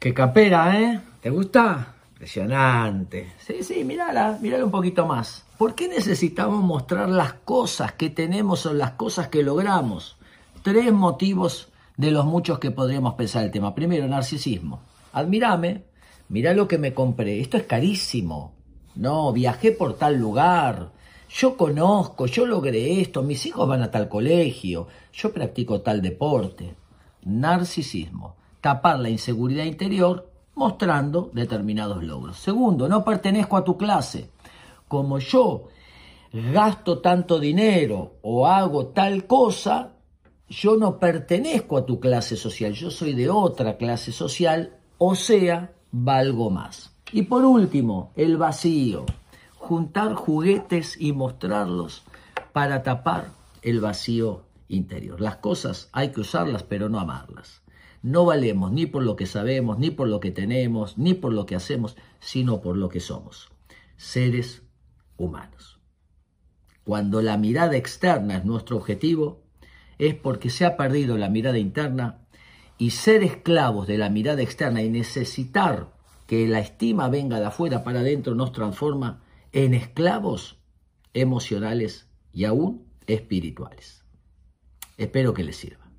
Qué capera, ¿eh? ¿Te gusta? Impresionante. Sí, sí, mírala, mírala un poquito más. ¿Por qué necesitamos mostrar las cosas que tenemos o las cosas que logramos? Tres motivos de los muchos que podríamos pensar el tema. Primero, narcisismo. Admírame, mirá lo que me compré. Esto es carísimo. No, viajé por tal lugar. Yo conozco, yo logré esto, mis hijos van a tal colegio, yo practico tal deporte. Narcisismo tapar la inseguridad interior mostrando determinados logros. Segundo, no pertenezco a tu clase. Como yo gasto tanto dinero o hago tal cosa, yo no pertenezco a tu clase social, yo soy de otra clase social, o sea, valgo más. Y por último, el vacío. Juntar juguetes y mostrarlos para tapar el vacío interior. Las cosas hay que usarlas, pero no amarlas. No valemos ni por lo que sabemos, ni por lo que tenemos, ni por lo que hacemos, sino por lo que somos, seres humanos. Cuando la mirada externa es nuestro objetivo, es porque se ha perdido la mirada interna y ser esclavos de la mirada externa y necesitar que la estima venga de afuera para adentro nos transforma en esclavos emocionales y aún espirituales. Espero que les sirva.